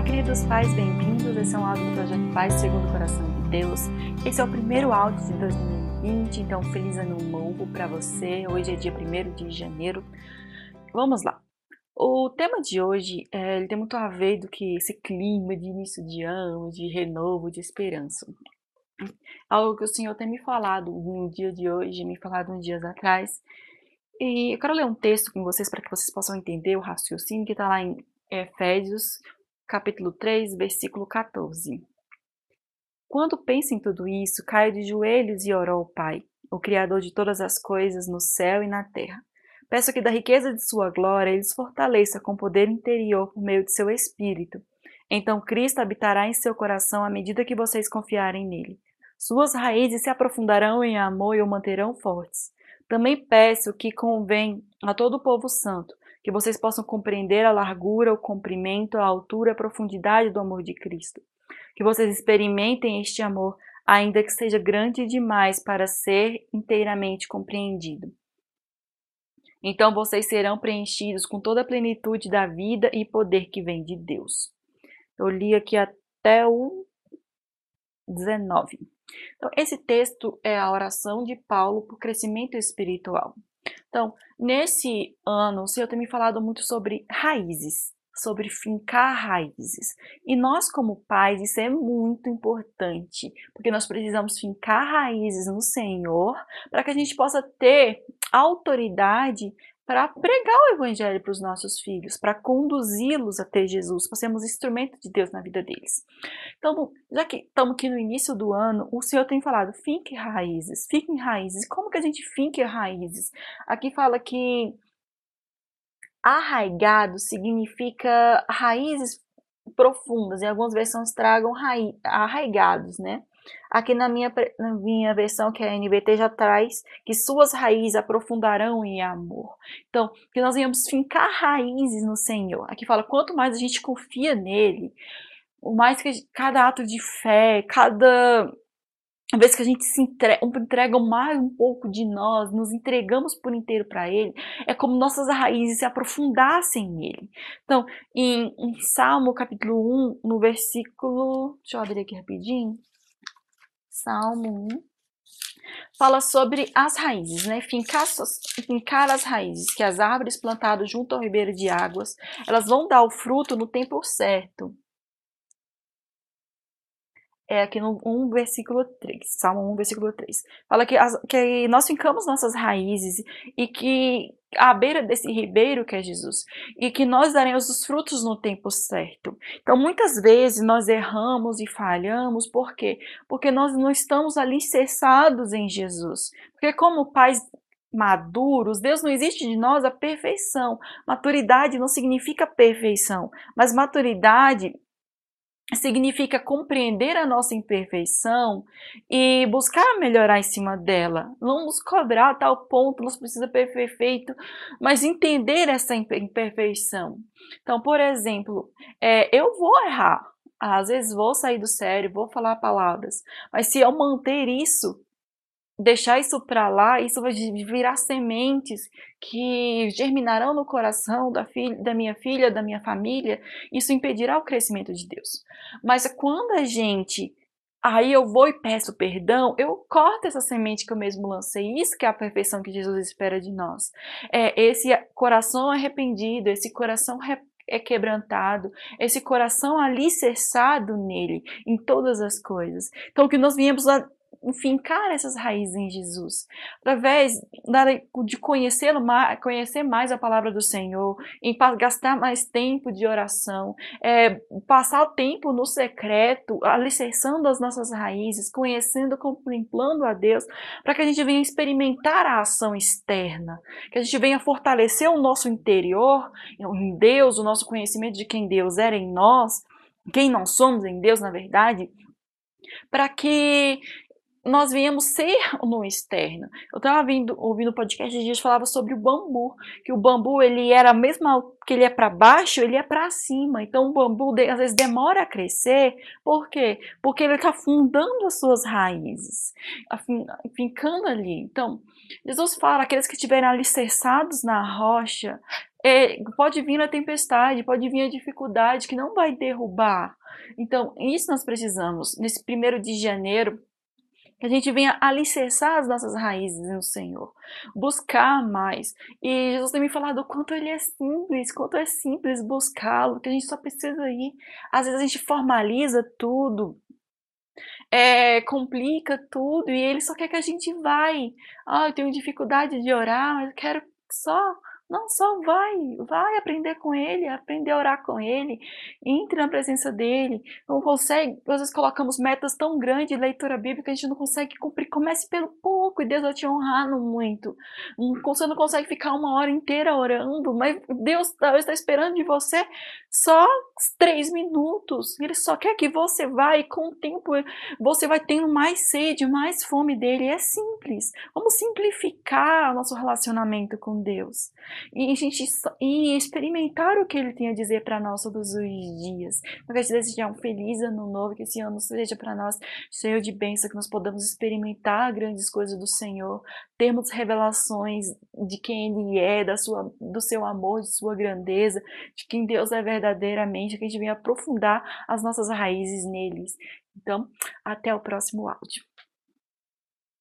Olá, queridos pais, bem-vindos. Esse é um áudio do Projeto Paz Segundo o Coração de Deus. Esse é o primeiro áudio de 2020, então feliz ano novo para você. Hoje é dia 1 de janeiro. Vamos lá. O tema de hoje é, ele tem muito a ver do que esse clima de início de ano, de renovo, de esperança. Algo que o Senhor tem me falado no dia de hoje, me falado uns dias atrás. E eu quero ler um texto com vocês para que vocês possam entender o raciocínio que está lá em Efésios, capítulo 3, versículo 14. Quando penso em tudo isso, caio de joelhos e oro ao Pai, o Criador de todas as coisas no céu e na terra. Peço que da riqueza de sua glória ele os fortaleça com poder interior por meio de seu Espírito. Então Cristo habitará em seu coração à medida que vocês confiarem nele. Suas raízes se aprofundarão em amor e o manterão fortes. Também peço que convém a todo o povo santo que vocês possam compreender a largura, o comprimento, a altura, a profundidade do amor de Cristo. Que vocês experimentem este amor, ainda que seja grande demais para ser inteiramente compreendido. Então vocês serão preenchidos com toda a plenitude da vida e poder que vem de Deus. Eu li aqui até o 19. Então, esse texto é a oração de Paulo por crescimento espiritual. Então, nesse ano, o Senhor tem me falado muito sobre raízes, sobre fincar raízes. E nós, como pais, isso é muito importante, porque nós precisamos fincar raízes no Senhor para que a gente possa ter autoridade para pregar o evangelho para os nossos filhos, para conduzi-los até Jesus, para sermos instrumento de Deus na vida deles. Então, já que estamos aqui no início do ano, o Senhor tem falado, finque raízes, fiquem raízes. Como que a gente finque raízes? Aqui fala que arraigado significa raízes profundas, em algumas versões tragam arraigados, né? Aqui na minha, na minha versão, que é a NBT, já traz que suas raízes aprofundarão em amor. Então, que nós venhamos fincar raízes no Senhor. Aqui fala, quanto mais a gente confia nele, o mais que cada ato de fé, cada vez que a gente se entrega, entrega mais um pouco de nós, nos entregamos por inteiro para Ele, é como nossas raízes se aprofundassem nele. Então, em, em Salmo capítulo 1, no versículo. Deixa eu abrir aqui rapidinho. Salmo 1, fala sobre as raízes, né? Fincar, as raízes, que as árvores plantadas junto ao ribeiro de águas, elas vão dar o fruto no tempo certo. É aqui no 1, versículo 3, Salmo 1, versículo 3. Fala que, as, que nós fincamos nossas raízes e que à beira desse ribeiro que é Jesus, e que nós daremos os frutos no tempo certo. Então, muitas vezes nós erramos e falhamos, por quê? Porque nós não estamos alicerçados em Jesus. Porque como pais maduros, Deus não existe de nós a perfeição. Maturidade não significa perfeição, mas maturidade significa compreender a nossa imperfeição e buscar melhorar em cima dela. Não nos cobrar a tal ponto, nós precisa ser perfeito, mas entender essa imperfeição. Então, por exemplo, é, eu vou errar, às vezes vou sair do sério, vou falar palavras, mas se eu manter isso deixar isso para lá, isso vai virar sementes que germinarão no coração da, filha, da minha filha, da minha família, isso impedirá o crescimento de Deus. Mas quando a gente aí eu vou e peço perdão, eu corto essa semente que eu mesmo lancei. Isso que é a perfeição que Jesus espera de nós. É esse coração arrependido, esse coração é quebrantado, esse coração alicerçado nele, em todas as coisas. Então, que nós viemos fincar essas raízes em Jesus, através de conhecê-lo conhecer mais a palavra do Senhor, em gastar mais tempo de oração, é, passar o tempo no secreto, alicerçando as nossas raízes, conhecendo, contemplando a Deus, para que a gente venha experimentar a ação externa, que a gente venha fortalecer o nosso interior em Deus, o nosso conhecimento de quem Deus era em nós, quem nós somos em Deus, na verdade, para que nós viemos ser no externo. Eu estava ouvindo um podcast de dias falava sobre o bambu, que o bambu ele era mesmo que ele é para baixo, ele é para cima. Então o bambu às vezes demora a crescer, por quê? Porque ele está fundando as suas raízes, fincando ali. Então Jesus fala aqueles que estiverem alicerçados na rocha, é, pode vir a tempestade, pode vir a dificuldade que não vai derrubar. Então, isso nós precisamos. Nesse primeiro de janeiro, que a gente venha alicerçar as nossas raízes no Senhor, buscar mais. E Jesus tem me falado o quanto ele é simples, quanto é simples buscá-lo, que a gente só precisa ir. Às vezes a gente formaliza tudo, é, complica tudo, e ele só quer que a gente vai. Ah, eu tenho dificuldade de orar, mas eu quero só não, só vai, vai aprender com ele, aprender a orar com ele, entre na presença dele. Não consegue, às vezes colocamos metas tão grandes de leitura bíblica que a gente não consegue cumprir. Comece pelo pouco e Deus vai te honrar no muito. Você não consegue ficar uma hora inteira orando, mas Deus está esperando de você só três minutos. Ele só quer que você vá e com o tempo você vai tendo mais sede, mais fome dele. É simples. Vamos simplificar nosso relacionamento com Deus e gente e experimentar o que ele tem a dizer para nós todos os dias. Então, que a gente desejar um feliz ano novo, que esse ano seja para nós cheio de bênção, que nós podamos experimentar grandes coisas do Senhor, termos revelações de quem Ele é, da sua, do seu amor, de sua grandeza, de quem Deus é verdadeiramente, que a gente venha aprofundar as nossas raízes neles. Então, até o próximo áudio.